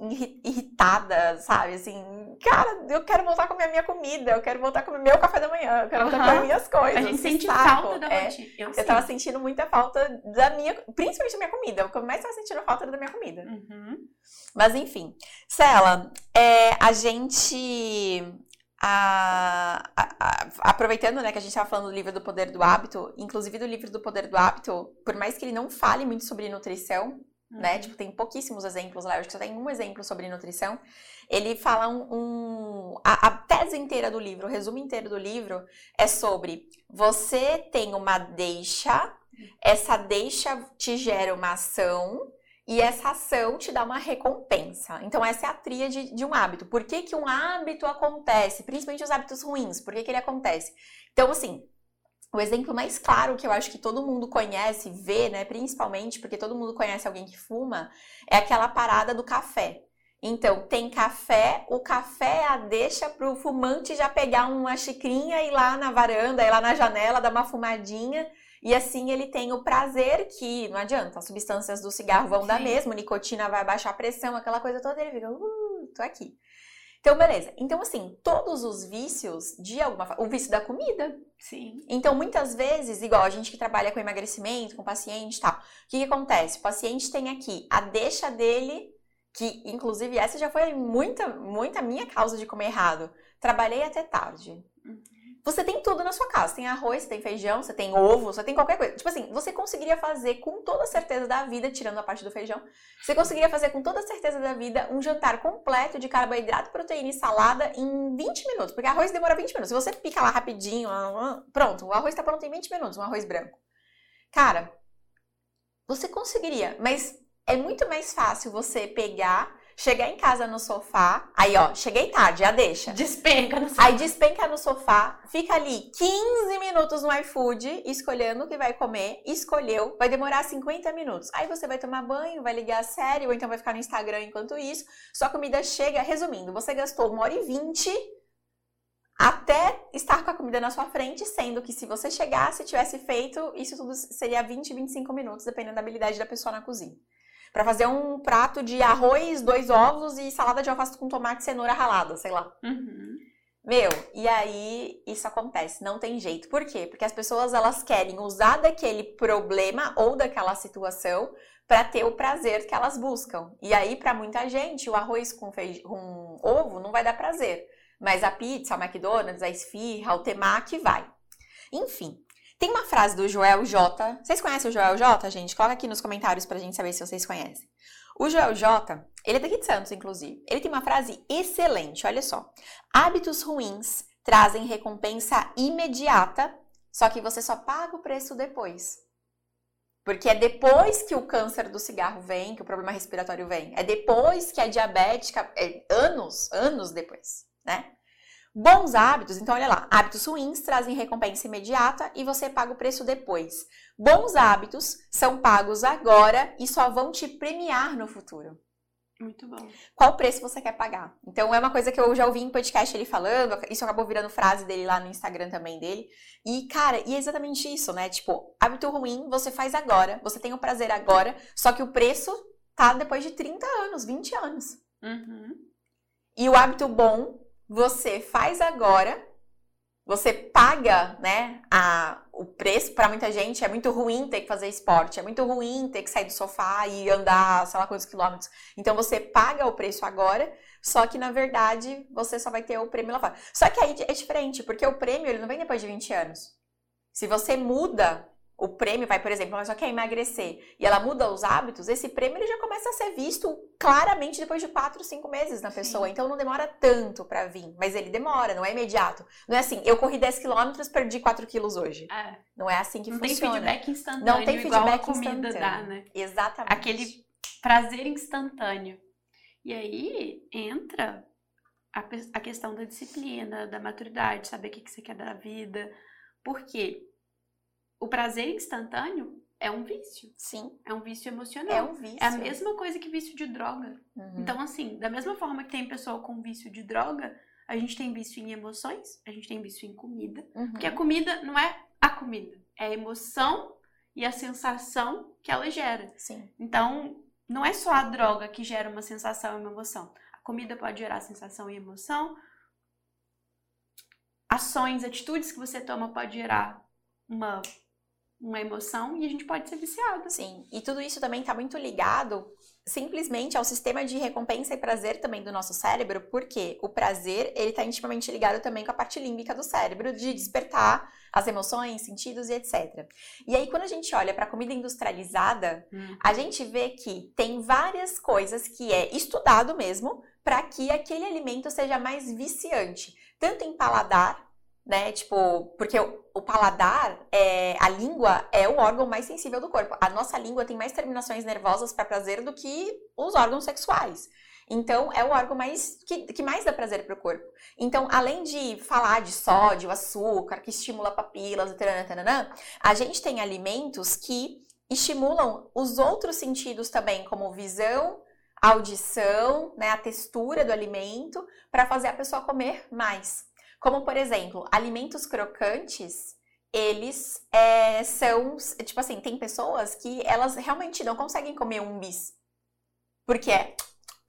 irritada, sabe? Assim, cara, eu quero voltar a comer a minha comida, eu quero voltar a comer meu café da manhã, eu quero voltar a comer minhas coisas. A gente sente saco. falta da é, rotina. Eu, eu tava sentindo muita falta da minha, principalmente da minha comida. O que eu mais tava sentindo falta da minha comida. Uhum. Mas enfim. Cela, é, a gente a, a, a, aproveitando né, que a gente estava falando do livro do Poder do Hábito, inclusive do livro do Poder do Hábito, por mais que ele não fale muito sobre nutrição, né, uhum. né? Tipo, tem pouquíssimos exemplos lá, eu acho que só tem um exemplo sobre nutrição. Ele fala um. um a, a tese inteira do livro, o resumo inteiro do livro é sobre você tem uma deixa, essa deixa te gera uma ação e essa ação te dá uma recompensa. Então, essa é a tríade de um hábito. Por que, que um hábito acontece? Principalmente os hábitos ruins. Por que, que ele acontece? Então, assim, o exemplo mais claro que eu acho que todo mundo conhece, vê, né, principalmente porque todo mundo conhece alguém que fuma, é aquela parada do café. Então, tem café, o café a deixa para o fumante já pegar uma xicrinha e ir lá na varanda, ir lá na janela, dar uma fumadinha e assim ele tem o prazer que não adianta, as substâncias do cigarro vão Sim. dar mesmo, nicotina vai baixar a pressão, aquela coisa toda, ele fica, uh, tô aqui. Então, beleza. Então, assim, todos os vícios, de alguma forma, o vício da comida. Sim. Então, muitas vezes, igual a gente que trabalha com emagrecimento, com paciente e tal, o que, que acontece? O paciente tem aqui a deixa dele, que inclusive essa já foi muita, muita minha causa de comer errado. Trabalhei até tarde. Uhum. Você tem tudo na sua casa. Tem arroz, tem feijão, você tem ovo, você tem qualquer coisa. Tipo assim, você conseguiria fazer com toda certeza da vida, tirando a parte do feijão, você conseguiria fazer com toda certeza da vida um jantar completo de carboidrato, proteína e salada em 20 minutos. Porque arroz demora 20 minutos. Se você pica lá rapidinho, pronto, o arroz tá pronto em 20 minutos, um arroz branco. Cara, você conseguiria, mas é muito mais fácil você pegar chegar em casa no sofá, aí ó, cheguei tarde, já deixa. Despenca no sofá. Aí despenca no sofá, fica ali 15 minutos no iFood, escolhendo o que vai comer, escolheu, vai demorar 50 minutos. Aí você vai tomar banho, vai ligar a série, ou então vai ficar no Instagram enquanto isso. Sua comida chega, resumindo, você gastou uma hora e vinte até estar com a comida na sua frente, sendo que se você chegasse e tivesse feito, isso tudo seria 20, 25 minutos, dependendo da habilidade da pessoa na cozinha. Para fazer um prato de arroz, dois ovos e salada de alface com tomate e cenoura ralada, sei lá. Uhum. Meu, e aí isso acontece, não tem jeito. Por quê? Porque as pessoas elas querem usar daquele problema ou daquela situação para ter o prazer que elas buscam. E aí para muita gente, o arroz com, feij... com ovo não vai dar prazer. Mas a pizza, a McDonald's, a esfirra, o temaki vai. Enfim, tem uma frase do Joel J. Vocês conhecem o Joel J, gente? Coloca aqui nos comentários pra gente saber se vocês conhecem. O Joel J, ele é daqui de Santos, inclusive. Ele tem uma frase excelente, olha só. Hábitos ruins trazem recompensa imediata, só que você só paga o preço depois. Porque é depois que o câncer do cigarro vem, que o problema respiratório vem. É depois que a diabética. É anos, anos depois né? Bons hábitos, então olha lá, hábitos ruins trazem recompensa imediata e você paga o preço depois. Bons hábitos são pagos agora e só vão te premiar no futuro. Muito bom. Qual preço você quer pagar? Então é uma coisa que eu já ouvi em podcast ele falando, isso acabou virando frase dele lá no Instagram também dele. E cara, e é exatamente isso, né? Tipo, hábito ruim você faz agora, você tem o prazer agora, só que o preço tá depois de 30 anos, 20 anos. Uhum. E o hábito bom você faz agora, você paga, né, a, o preço para muita gente. É muito ruim ter que fazer esporte, é muito ruim ter que sair do sofá e andar, sei lá quantos quilômetros. Então você paga o preço agora, só que na verdade você só vai ter o prêmio lá fora. Só que aí é diferente, porque o prêmio ele não vem depois de 20 anos. Se você muda o prêmio vai, por exemplo, ela só quer emagrecer e ela muda os hábitos, esse prêmio ele já começa a ser visto claramente depois de 4, 5 meses na pessoa. Sim. Então não demora tanto para vir, mas ele demora, não é imediato. Não é assim, eu corri 10 quilômetros, perdi 4 quilos hoje. É. Não é assim que não funciona. Não tem feedback instantâneo. Não tem feedback a comida instantâneo. dá, né? Exatamente. Aquele prazer instantâneo. E aí entra a, a questão da disciplina, da maturidade, saber o que, que você quer da vida. Por quê? O prazer instantâneo é um vício. Sim. É um vício emocional. É um vício. É a mesma coisa que vício de droga. Uhum. Então, assim, da mesma forma que tem pessoa com vício de droga, a gente tem vício em emoções, a gente tem vício em comida. Uhum. Porque a comida não é a comida, é a emoção e a sensação que ela gera. Sim. Então, não é só a droga que gera uma sensação e uma emoção. A comida pode gerar sensação e emoção. Ações, atitudes que você toma pode gerar uma uma emoção e a gente pode ser viciado. Sim, e tudo isso também está muito ligado simplesmente ao sistema de recompensa e prazer também do nosso cérebro, porque o prazer, ele está intimamente ligado também com a parte límbica do cérebro, de despertar as emoções, sentidos e etc. E aí, quando a gente olha para a comida industrializada, hum. a gente vê que tem várias coisas que é estudado mesmo para que aquele alimento seja mais viciante, tanto em paladar, né? Tipo, porque o, paladar, é, a língua é o órgão mais sensível do corpo. A nossa língua tem mais terminações nervosas para prazer do que os órgãos sexuais. Então, é o órgão mais que, que mais dá prazer para o corpo. Então, além de falar de sódio, açúcar, que estimula papilas, taranã, a gente tem alimentos que estimulam os outros sentidos também, como visão, audição, né, a textura do alimento, para fazer a pessoa comer mais. Como, por exemplo, alimentos crocantes, eles é, são, tipo assim, tem pessoas que elas realmente não conseguem comer um bis. Porque é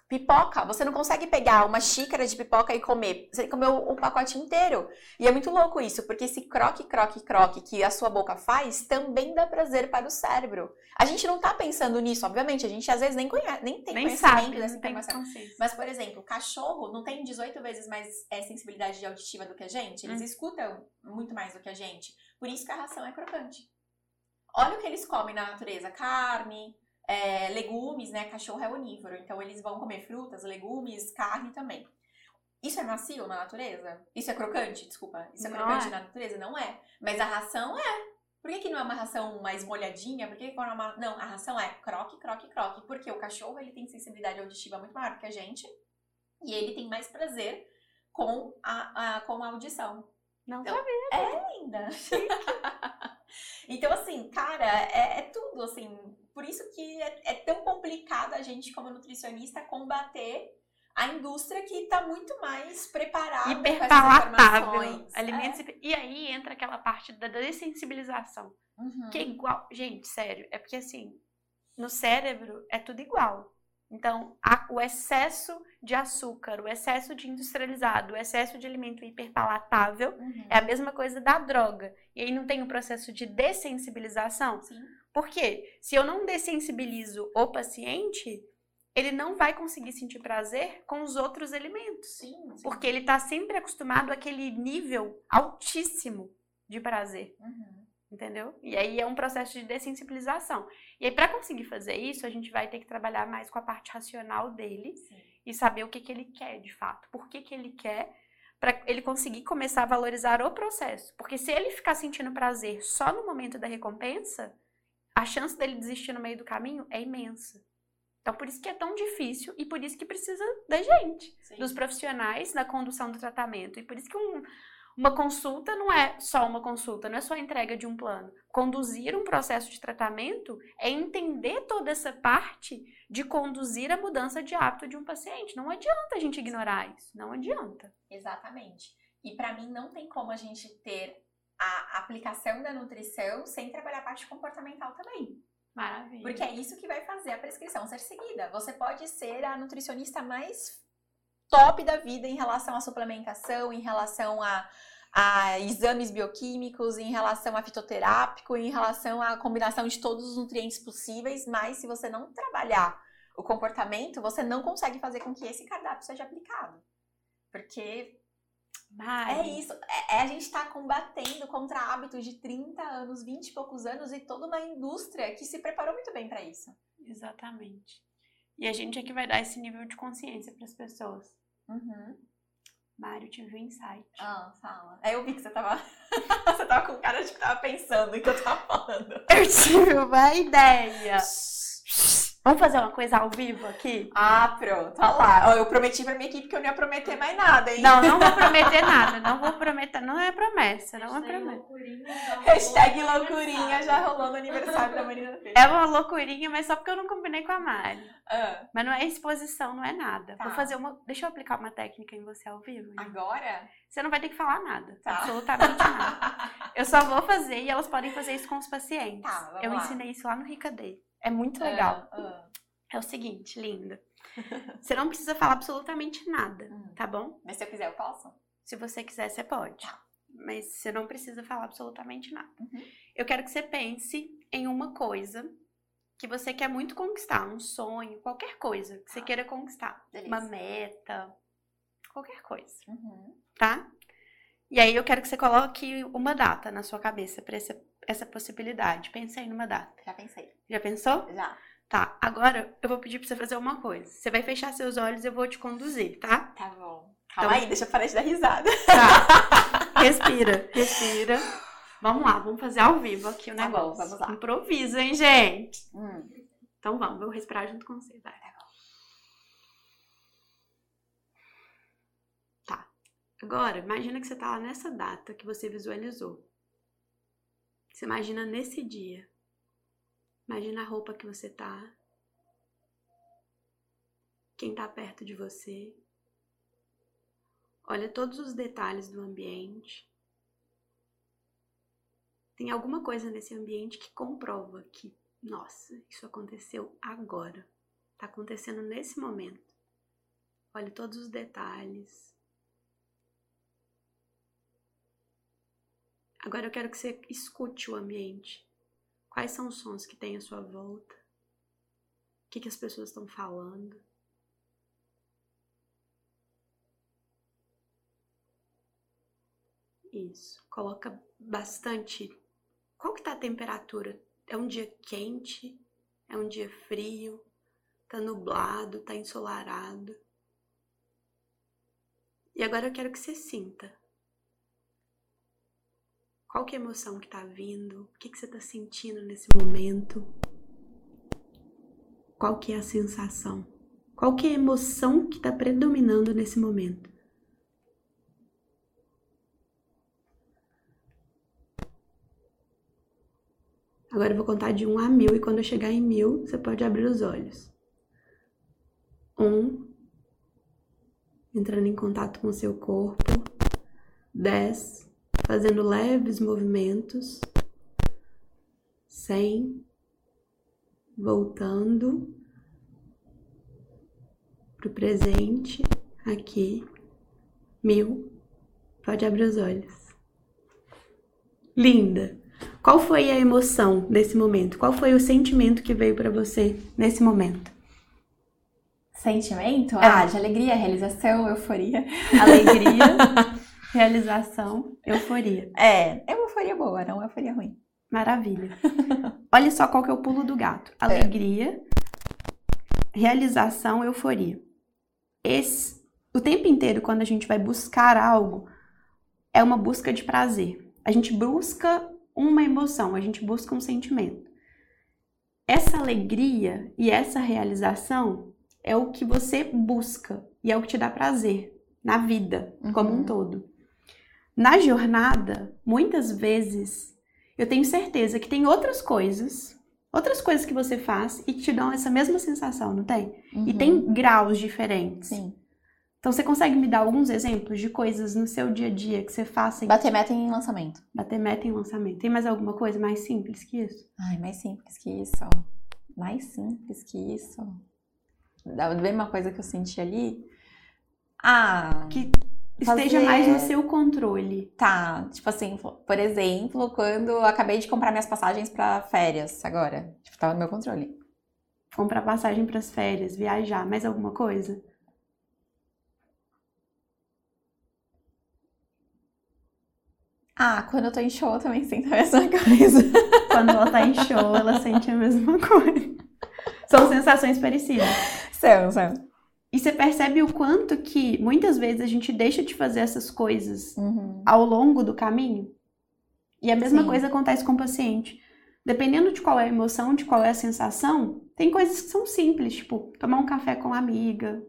pipoca, você não consegue pegar uma xícara de pipoca e comer. Você comeu o pacote inteiro. E é muito louco isso, porque esse croque, croque, croque que a sua boca faz também dá prazer para o cérebro. A gente não tá pensando nisso, obviamente, a gente às vezes nem conhece, nem tem nem conhecimento sabe, dessa informação. Mas, por exemplo, cachorro não tem 18 vezes mais é, sensibilidade auditiva do que a gente? Eles Hum. escutam muito mais do que a gente. Por isso que a ração é crocante. Olha o que eles comem na natureza: carne, é, legumes, né? Cachorro é onívoro, então eles vão comer frutas, legumes, carne também. Isso é macio na natureza? Isso é crocante? Desculpa. Isso é Não crocante é. na natureza? Não é. Mas a ração é. Por que, que não é uma ração mais molhadinha? Por que, que não é uma... Não, a ração é croque, croque, croque. Porque o cachorro, ele tem sensibilidade auditiva muito maior que a gente. E ele tem mais prazer com a, a com a audição. Não Então, sabia. É linda. então, assim, cara, é, é tudo, assim. Por isso que é, é tão complicado a gente, como nutricionista, combater a indústria que tá muito mais preparada Hiperpalatável. informações. Alimentos hiper- E aí entra aquela parte da dessensibilização. É. Uhum. Que é igual. Gente, sério, é porque assim, no cérebro é tudo igual. Então, a- o excesso de açúcar, o excesso de industrializado, o excesso de alimento hiperpalatável Uhum. é a mesma coisa da droga. E aí não tem o processo de dessensibilização? Sim. Por quê? Se eu não dessensibilizo o paciente, ele não vai conseguir sentir prazer com os outros alimentos. Sim, sim. Porque ele está sempre acostumado àquele nível altíssimo de prazer. Uhum. Entendeu? E aí é um processo de dessensibilização. E aí, para conseguir fazer isso, a gente vai ter que trabalhar mais com a parte racional dele Sim. e saber o que, que ele quer de fato. Por que, que ele quer, para ele conseguir começar a valorizar o processo. Porque se ele ficar sentindo prazer só no momento da recompensa, a chance dele desistir no meio do caminho é imensa. Então, por isso que é tão difícil e por isso que precisa da gente Sim. dos profissionais na condução do tratamento. E por isso que um- uma consulta não é só uma consulta, não é só a entrega de um plano. Conduzir um processo de tratamento é entender toda essa parte de conduzir a mudança de hábito de um paciente. Não adianta a gente ignorar isso, não adianta. Exatamente. E pra mim não tem como a gente ter a aplicação da nutrição sem trabalhar a parte comportamental também. Maravilha. Porque é isso que vai fazer a prescrição ser seguida. Você pode ser a nutricionista mais top da vida em relação à suplementação, em relação a, a exames bioquímicos, em relação a fitoterápico, em relação à combinação de todos os nutrientes possíveis, mas se você não trabalhar o comportamento, você não consegue fazer com que esse cardápio seja aplicado. Porque Mari, é isso, é, é a gente tá combatendo contra hábitos de 30 anos, 20 e poucos anos e toda uma indústria que se preparou muito bem para isso. Exatamente. E a gente é que vai dar esse nível de consciência para as pessoas. Uhum. Mário, tive um insight. Ah, fala. É, eu vi que você tava. você tava com cara de que tava pensando em que eu tava falando. Eu tive uma ideia. Vamos fazer uma coisa ao vivo aqui? Ah, pronto. Olha lá. Eu prometi pra minha equipe que eu não ia prometer mais nada, hein? Não, não vou prometer nada. Não vou prometer. Não é promessa, não é promessa. Hashtag loucurinha já rolou no aniversário da Marina Peixe. É uma loucurinha, mas só porque eu não combinei com a Mari. Ah, Mas não é exposição, não é nada. Tá. Vou fazer uma. Deixa eu aplicar uma técnica em você ao vivo. né? agora? Você não vai ter que falar nada. Tá. Absolutamente nada. Eu só vou fazer e elas podem fazer isso com os pacientes. Tá, vamos eu lá. ensinei isso lá no Rica Day. É muito legal. Ah, ah. É o seguinte, linda. Você não precisa falar absolutamente nada, Hum. tá bom? Mas se eu quiser, eu posso? Se você quiser, você pode. Tá. Mas você não precisa falar absolutamente nada. Uhum. Eu quero que você pense em uma coisa que você quer muito conquistar, um sonho, qualquer coisa que você Tá. queira conquistar. Beleza. Uma meta, qualquer coisa, Uhum. tá? E aí eu quero que você coloque uma data na sua cabeça para essa, essa possibilidade. Pense aí numa data. Já pensei. Já pensou? Já. Tá, agora eu vou pedir pra você fazer uma coisa. Você vai fechar seus olhos e eu vou te conduzir, tá? Tá bom. Calma Então- aí, deixa eu parar de dar risada. Tá. respira, respira. Vamos lá, vamos fazer ao vivo aqui o Tá bom, negócio. vamos lá. Improviso, hein, gente? Hum. Então vamos, vou respirar junto com você, vai. Tá. Agora, imagina que você tá lá nessa data que você visualizou. Você imagina nesse dia. Imagina a roupa que você tá. Quem tá perto de você. Olha todos os detalhes do ambiente. Tem alguma coisa nesse ambiente que comprova que, nossa, isso aconteceu agora. Tá acontecendo nesse momento. Olhe todos os detalhes. Agora eu quero que você escute o ambiente. Quais são os sons que tem à sua volta? O que, que as pessoas estão falando? Isso. Coloca bastante. Qual que tá a temperatura? É um dia quente? É um dia frio? Tá nublado? Tá ensolarado? E agora eu quero que você sinta. Qual que é a emoção que tá vindo? O que, que você tá sentindo nesse momento? Qual que é a sensação? Qual que é a emoção que está predominando nesse momento? Agora eu vou contar de 1 a mil e quando eu chegar em mil, você pode abrir os olhos. Um, entrando em contato com o seu corpo. Dez, fazendo leves movimentos. Cem, voltando para o presente, aqui. Mil, pode abrir os olhos. Linda! Qual foi a emoção nesse momento? Qual foi o sentimento que veio para você nesse momento? Sentimento? É. Ah, de alegria, realização, euforia. Alegria, realização, euforia. É, é uma euforia boa, não uma euforia ruim. Maravilha. Olha só qual que é o pulo do gato. É. Alegria, é. realização, euforia. Esse, o tempo inteiro, quando a gente vai buscar algo, é uma busca de prazer. A gente busca uma emoção, a gente busca um sentimento. Essa alegria e essa realização é o que você busca e é o que te dá prazer na vida uhum. como um uhum. todo. Na jornada, muitas vezes, eu tenho certeza que tem outras coisas, outras coisas que você faz e que te dão essa mesma sensação, não tem? Uhum. E tem graus diferentes. Sim. Então, você consegue me dar alguns exemplos de coisas no seu dia a dia que você faça? Bater meta em lançamento. Bater meta em lançamento. Tem mais alguma coisa mais simples que isso? Ai, mais simples que isso. Mais simples que isso. Da mesma coisa que eu senti ali. Ah. Que fazer... esteja mais no seu controle. Tá. Tipo assim, por exemplo, quando eu acabei de comprar minhas passagens para férias agora. Tipo, tava no meu controle. Comprar passagem para as férias, viajar. Mais alguma coisa? Ah, quando eu tô em show eu também sinto a mesma coisa. Quando ela tá em show, ela sente a mesma coisa. São sensações parecidas. São, são. E você percebe o quanto que muitas vezes a gente deixa de fazer essas coisas uhum. ao longo do caminho? E a mesma Sim. coisa acontece com o paciente. Dependendo de qual é a emoção, de qual é a sensação, tem coisas que são simples, tipo tomar um café com uma amiga.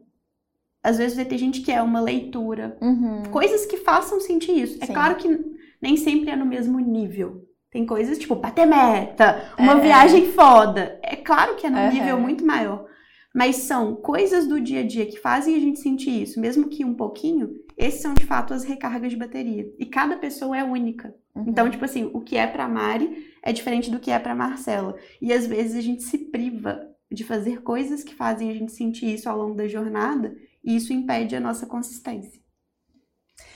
Às vezes vai ter gente que é uma leitura. Uhum. Coisas que façam sentir isso. É Sim. É claro que nem sempre é no mesmo nível. Tem coisas tipo bater meta, uma é. viagem foda. É claro que é num uhum. nível muito maior. Mas são coisas do dia a dia que fazem a gente sentir isso, mesmo que um pouquinho. Esses são de fato as recargas de bateria. E cada pessoa é única. Uhum. Então, tipo assim, o que é pra Mari é diferente do que é pra Marcela. E às vezes a gente se priva de fazer coisas que fazem a gente sentir isso ao longo da jornada, e isso impede a nossa consistência.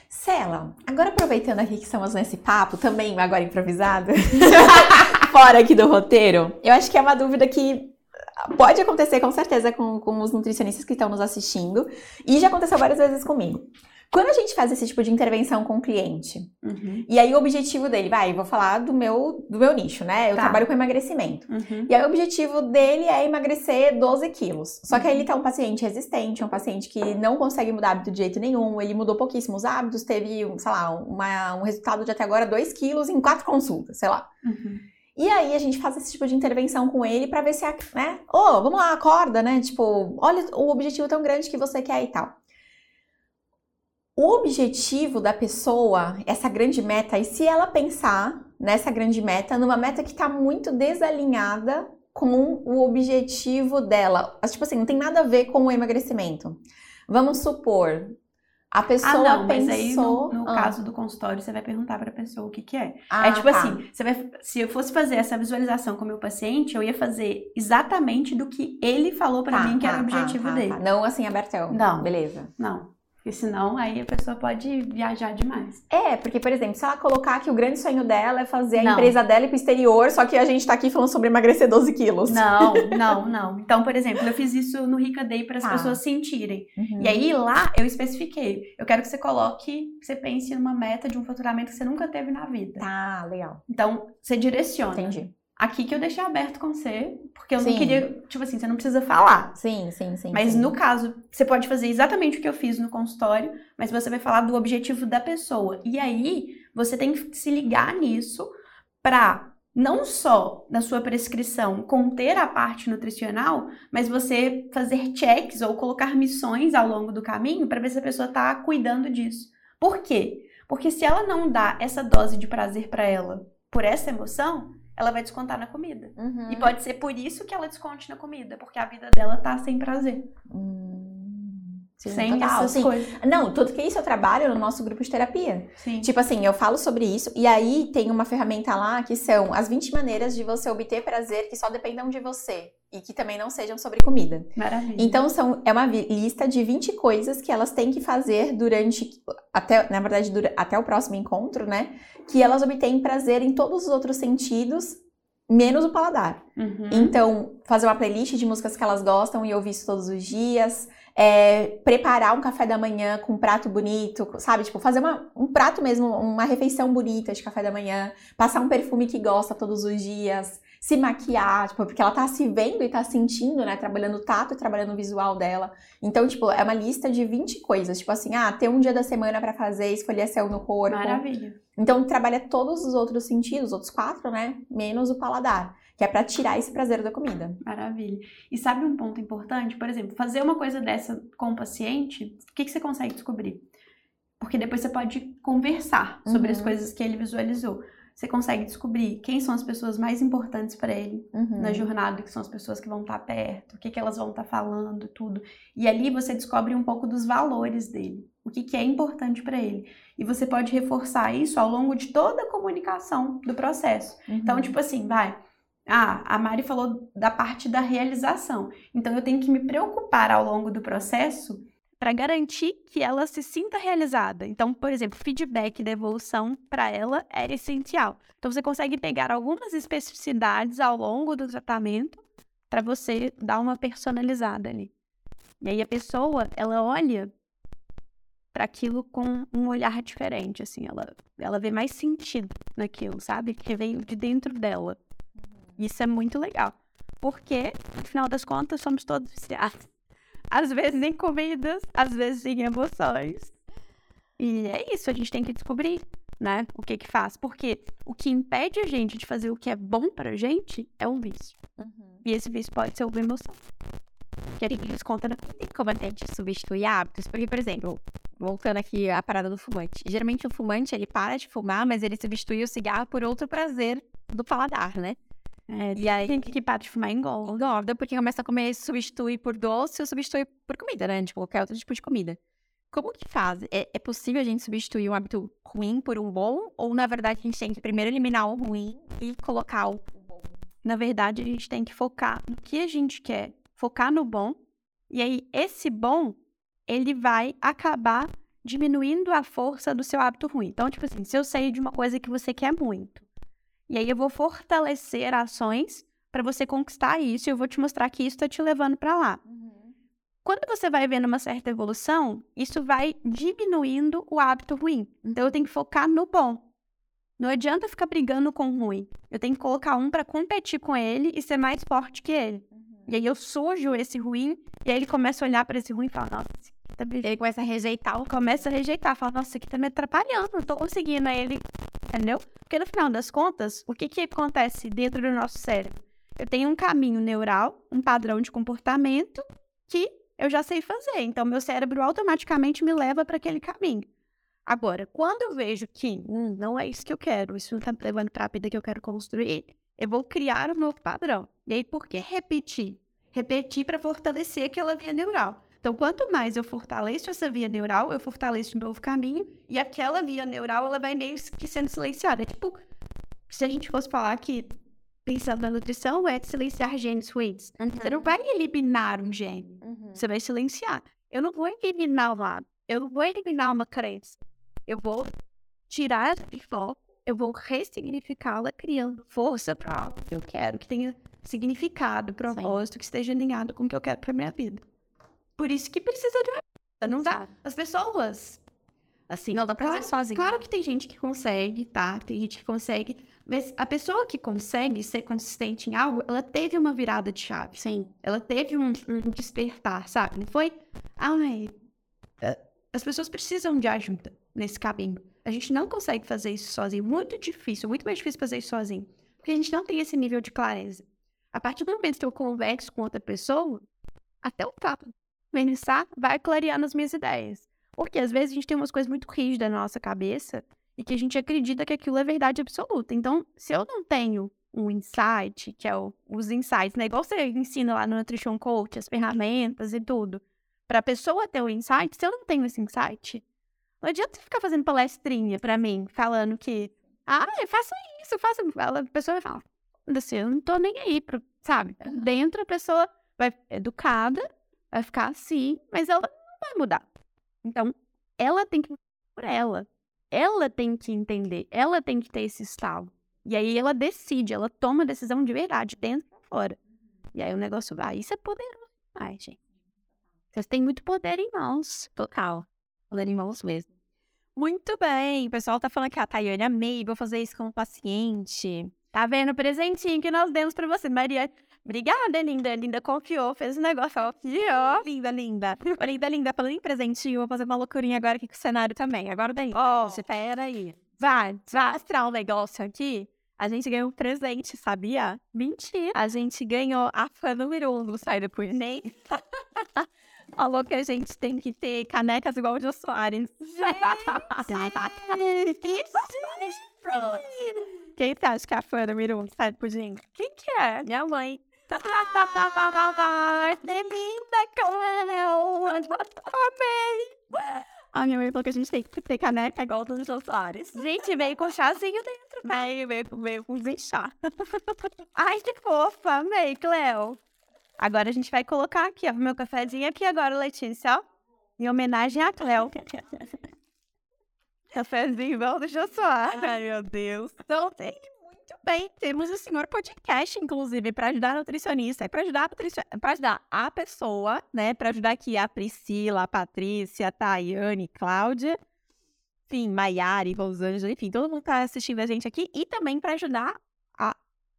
Cela, agora aproveitando aqui que estamos nesse papo, também agora improvisado, fora aqui do roteiro, eu acho que é uma dúvida que pode acontecer com certeza com, com os nutricionistas que estão nos assistindo, e já aconteceu várias vezes comigo. Quando a gente faz esse tipo de intervenção com o cliente, uhum. e aí o objetivo dele, vai, vou falar do meu, do meu nicho, né? Eu tá. trabalho com emagrecimento. Uhum. E aí o objetivo dele é emagrecer 12 quilos. Só que aí ele tá um paciente resistente, um paciente que não consegue mudar hábito de jeito nenhum, ele mudou pouquíssimos hábitos, teve, sei lá, uma, um resultado de até agora 2 quilos em quatro consultas, sei lá. E aí a gente faz esse tipo de intervenção com ele para ver se, né? Ô, oh, vamos lá, acorda, né? Tipo, olha o objetivo tão grande que você quer e tal. O objetivo da pessoa, essa grande meta, e se ela pensar nessa grande meta, numa meta que está muito desalinhada com o objetivo dela, tipo assim, não tem nada a ver com o emagrecimento. Vamos supor, a pessoa ah, não, pensou. Mas aí no, no ah. caso do consultório, você vai perguntar para a pessoa o que, que é. Ah, é tipo tá. assim, você vai, se eu fosse fazer essa visualização com o meu paciente, eu ia fazer exatamente do que ele falou para tá, mim que tá, era o tá, objetivo tá, dele. Não assim abertão. Não. Beleza. Não. Porque senão aí a pessoa pode viajar demais. É, porque, por exemplo, se ela colocar que o grande sonho dela é fazer não. a empresa dela ir pro exterior, só que a gente tá aqui falando sobre emagrecer 12 quilos. Não, não, não. Então, por exemplo, eu fiz isso no Rica Day para as tá. pessoas sentirem. Uhum. E aí lá eu especifiquei. Eu quero que você coloque, que você pense numa meta de um faturamento que você nunca teve na vida. Tá, legal. Então, você direciona. Entendi aqui que eu deixei aberto com você, porque eu sim. não queria, tipo assim, você não precisa falar. Sim, sim, sim. Mas sim. no caso, você pode fazer exatamente o que eu fiz no consultório, mas você vai falar do objetivo da pessoa. E aí, você tem que se ligar nisso para não só na sua prescrição conter a parte nutricional, mas você fazer checks ou colocar missões ao longo do caminho para ver se a pessoa está cuidando disso. Por quê? Porque se ela não dá essa dose de prazer para ela por essa emoção, ela vai descontar na comida. Uhum. E pode ser por isso que ela desconte na comida, porque a vida dela tá sem prazer. Hum, sem total, essas sim. coisas. Não, tudo que isso eu trabalho no nosso grupo de terapia. Sim. Tipo assim, eu falo sobre isso e aí tem uma ferramenta lá que são as 20 maneiras de você obter prazer que só dependam de você e que também não sejam sobre comida. Maravilha. Então são, é uma lista de 20 coisas que elas têm que fazer durante até, na verdade, dura- até o próximo encontro, né? Que elas obtêm prazer em todos os outros sentidos, menos o paladar. Uhum. Então, fazer uma playlist de músicas que elas gostam e ouvir isso todos os dias. É, preparar um café da manhã com um prato bonito, sabe? Tipo, fazer uma- um prato mesmo, uma refeição bonita de café da manhã. Passar um perfume que gosta todos os dias. Se maquiar, tipo, porque ela tá se vendo e tá sentindo, né? Trabalhando o tato e trabalhando o visual dela. Então, tipo, é uma lista de 20 coisas. Tipo assim, ah, ter um dia da semana pra fazer esfoliação no corpo. Maravilha. Então trabalha todos os outros sentidos, os outros quatro, né? Menos o paladar, que é pra tirar esse prazer da comida. Maravilha. E sabe um ponto importante? Por exemplo, fazer uma coisa dessa com o paciente, o que, que você consegue descobrir? Porque depois você pode conversar sobre as Uhum. coisas que ele visualizou. Você consegue descobrir quem são as pessoas mais importantes para ele Uhum. na jornada, que são as pessoas que vão estar perto, o que, que elas vão estar falando, tudo. E ali você descobre um pouco dos valores dele, o que, que é importante para ele. E você pode reforçar isso ao longo de toda a comunicação do processo. Então, Uhum. tipo assim, vai. Ah, a Mari falou da parte da realização. Então, eu tenho que me preocupar ao longo do processo para garantir que ela se sinta realizada. Então, por exemplo, feedback da evolução para ela é essencial. Então, você consegue pegar algumas especificidades ao longo do tratamento para você dar uma personalizada ali. E aí a pessoa, ela olha para aquilo com um olhar diferente, assim, ela, ela vê mais sentido naquilo, sabe? Que veio de dentro dela. Isso é muito legal. Porque, no final das contas, somos todos viciados. Às vezes em comidas, às vezes em emoções. E é isso, a gente tem que descobrir, né? O que que faz. Porque o que impede a gente de fazer o que é bom pra gente é um vício. Uhum. E esse vício pode ser uma emoção. Que a gente desconta na Tem como a gente substituir hábitos? Porque, por exemplo, voltando aqui à parada do fumante. Geralmente o fumante, ele para de fumar, mas ele substitui o cigarro por outro prazer do paladar, né? É, E aí- tem que parar de fumar engorda. Engorda, porque começa a comer, substitui por doce ou substitui por comida, né? Tipo, qualquer outro tipo de comida. Como que faz? É, é possível a gente substituir um hábito ruim por um bom? Ou, na verdade, a gente tem que primeiro eliminar o ruim e colocar o bom? Na verdade, a gente tem que focar no que a gente quer, focar no bom. E aí, esse bom, ele vai acabar diminuindo a força do seu hábito ruim. Então, tipo assim, se eu sei de uma coisa que você quer muito, e aí eu vou fortalecer ações para você conquistar isso, e eu vou te mostrar que isso está te levando para lá. Quando você vai vendo uma certa evolução, isso vai diminuindo o hábito ruim. Então eu tenho que focar no bom. Não adianta ficar brigando com o ruim. Eu tenho que colocar um para competir com ele e ser mais forte que ele. E aí eu sujo esse ruim, e aí ele começa a olhar para esse ruim e fala: Nossa, esse tá. Ele começa a rejeitar começa a rejeitar, fala: Nossa, isso aqui tá me atrapalhando, não tô conseguindo. Aí ele, entendeu? Porque no final das contas, o que que acontece dentro do nosso cérebro? Eu tenho um caminho neural, um padrão de comportamento que eu já sei fazer. Então, meu cérebro automaticamente me leva para aquele caminho. Agora, quando eu vejo que hum, não é isso que eu quero, isso não tá me levando para a vida que eu quero construir, eu vou criar um novo padrão. E aí, por que repetir? Repetir para fortalecer aquela via neural. Então, quanto mais eu fortaleço essa via neural, eu fortaleço um novo caminho e aquela via neural ela vai meio que sendo silenciada. É tipo, se a gente fosse falar que pensando na nutrição é silenciar genes ruins. Você não vai eliminar um gene, Uhum. você vai silenciar. Eu não vou eliminar um lado, eu não vou eliminar uma crença. Eu vou tirar de foco, eu vou ressignificá-la, criando força para algo que eu quero, que tenha significado, propósito, que esteja alinhado com o que eu quero para minha vida. Por isso que precisa de uma ajuda, não dá. As pessoas, assim, Não dá pra fazer sozinho. Claro que tem gente que consegue, tá? Tem gente que consegue. Mas a pessoa que consegue ser consistente em algo, ela teve uma virada de chave. Sim. Ela teve um, um despertar, sabe? Não foi. Ai. é, As pessoas precisam de ajuda nesse caminho. A gente não consegue fazer isso sozinho. Muito difícil, muito mais difícil fazer isso sozinho. Porque a gente não tem esse nível de clareza. A partir do momento que eu converso com outra pessoa, até o papo pensar vai clarear nas minhas ideias. Porque às vezes a gente tem umas coisas muito rígidas na nossa cabeça e que a gente acredita que aquilo é verdade absoluta. Então, se eu não tenho um insight, que é o, os insights, né? Igual você ensina lá no Nutrition Coach, as ferramentas e tudo. Para a pessoa ter o insight, se eu não tenho esse insight, não adianta você ficar fazendo palestrinha para mim, falando que, ah, eu faço isso, eu faço. A pessoa vai falar, assim, eu não tô nem aí, pro, sabe? Dentro a pessoa vai educada, vai ficar assim, mas ela não vai mudar. Então, ela tem que por ela. Ela tem que entender, ela tem que ter esse estalo. E aí ela decide, ela toma a decisão de verdade, dentro e fora. E aí o negócio vai. Isso é poderoso Ai, gente. Vocês têm muito poder em mãos. Total. Poder em mãos mesmo. Muito bem. O pessoal tá falando que a Tayane amei, vou fazer isso com o paciente. Tá vendo o presentinho que nós demos pra você, Maria? Obrigada, linda. Linda confiou, fez o negócio, confiou. Linda, linda. Ô, linda, linda, falando em presentinho, vou fazer uma loucurinha agora aqui com o cenário também. Agora bem. Ó, oh, espera aí. Vai, vai mostrar um negócio aqui. A gente ganhou um presente, sabia? Mentira. A gente ganhou a fã número um do Sai Depois Nem. Falou que a gente tem que ter canecas igual o Jô Soares. Quem você acha que é a fã número um do Sai Depois Quem que é? Minha mãe. A minha mãe falou que a gente tem que ter caneca igual dos Jô Soares. Gente, veio com chazinho dentro. Tá? Veio, veio, veio com chá. Ai, que fofa. Amei, Cleo. Agora a gente vai colocar aqui, ó, meu cafezinho aqui agora, Letícia, ó. Em homenagem a Cleo. Cafezinho igual do Jô Soares. Ai, meu Deus. Então, tem muito bem. Temos o senhor podcast, inclusive, para ajudar a nutricionista, para ajudar, a ajudar a pessoa, né? Para ajudar aqui a Priscila, a Patrícia, a Tayane, Cláudia, enfim, Maiara, Rosângela, enfim, todo mundo está assistindo a gente aqui e também para ajudar a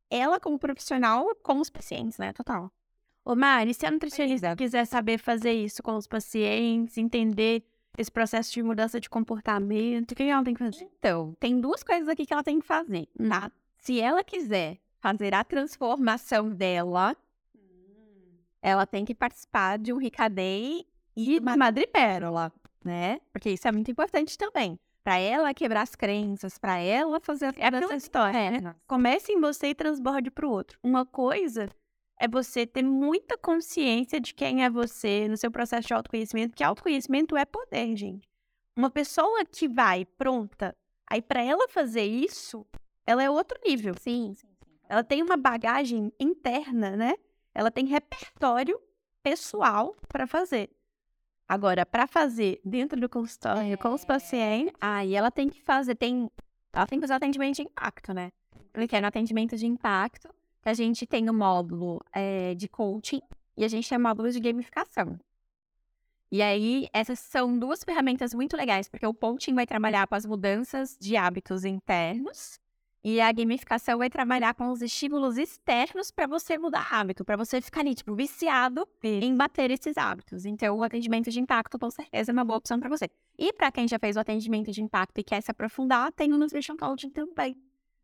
ela como profissional com os pacientes, né? Total. Ô, Mari, se a nutricionista quiser saber fazer isso com os pacientes, entender esse processo de mudança de comportamento, o que ela tem que fazer? Então, tem duas coisas aqui que ela tem que fazer. Na se ela quiser fazer a transformação dela, hum. ela tem que participar de um Ricadei e Madrepérola, né? Porque isso é muito importante também. Para ela quebrar as crenças, para ela fazer é essa história. É, né? Comece em você e transborde para o outro. Uma coisa é você ter muita consciência de quem é você no seu processo de autoconhecimento, que autoconhecimento é poder, gente. Uma pessoa que vai pronta, aí para ela fazer isso, ela é outro nível. Sim, sim, sim. Ela tem uma bagagem interna, né? Ela tem repertório pessoal para fazer. Agora, para fazer dentro do consultório é... com os pacientes, aí ela tem que fazer, tem, ela tem que fazer atendimento de impacto, né? Porque no atendimento de impacto, a gente tem o módulo é, de coaching e a gente tem o módulo de gamificação. E aí, essas são duas ferramentas muito legais, porque o coaching vai trabalhar com as mudanças de hábitos internos e a gamificação vai trabalhar com os estímulos externos para você mudar hábito, para você ficar ali, tipo, viciado em bater esses hábitos. Então, o atendimento de impacto, com certeza, é uma boa opção para você. E para quem já fez o atendimento de impacto e quer se aprofundar, tem o Nutrition Coaching também,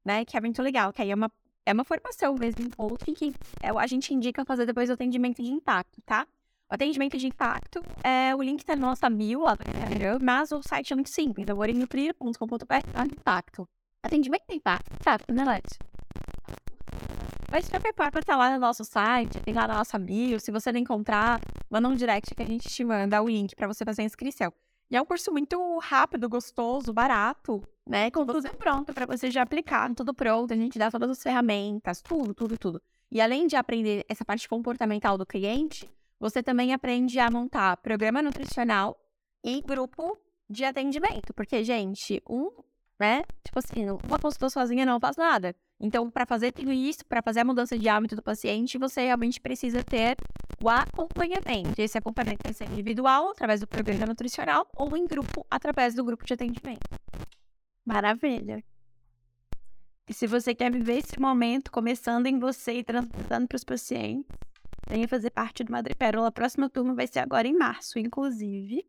né? Que é muito legal, que aí é uma, é uma formação mesmo em coaching que é, a gente indica fazer depois do atendimento de impacto, tá? O atendimento de impacto, é, o link tá na nossa bio lá no Instagram, mas o site é muito simples, orinutrir.com.br impacto. Atendimento tem impacto, sabe, né, Leti? Mas se preocupar para estar lá no nosso site, tem lá na nossa bio. Se você não encontrar, manda um direct que a gente te manda o link para você fazer a inscrição. E é um curso muito rápido, gostoso, barato, né? Com tudo pronto para você já aplicar, tudo pronto. A gente dá todas as ferramentas, tudo, tudo, tudo. E além de aprender essa parte comportamental do cliente, você também aprende a montar programa nutricional e grupo de atendimento. Porque, gente, um né? Tipo assim, uma consulta sozinha não faz nada. Então, para fazer tudo isso, para fazer a mudança de hábito do paciente, você realmente precisa ter o acompanhamento. Esse acompanhamento pode ser individual, através do programa nutricional, ou em grupo, através do grupo de atendimento. Maravilha! E se você quer viver esse momento, começando em você e transitando para os pacientes, venha fazer parte do Madre Pérola. A próxima turma vai ser agora em março, inclusive.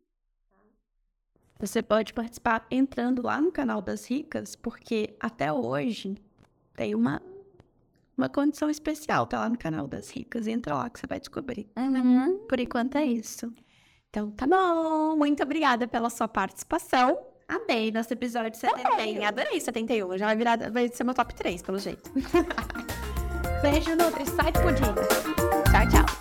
Você pode participar entrando lá no canal das ricas, porque até hoje tem uma, uma condição especial, tá lá no canal das ricas. Entra lá que você vai descobrir. Uhum. Por enquanto é isso. Então tá bom. Muito obrigada pela sua participação. Amei nosso episódio 71. Adorei 71. Já vai virar, vai ser meu top 3, pelo jeito. Beijo, Nutri. Sai pudim. Tchau, tchau.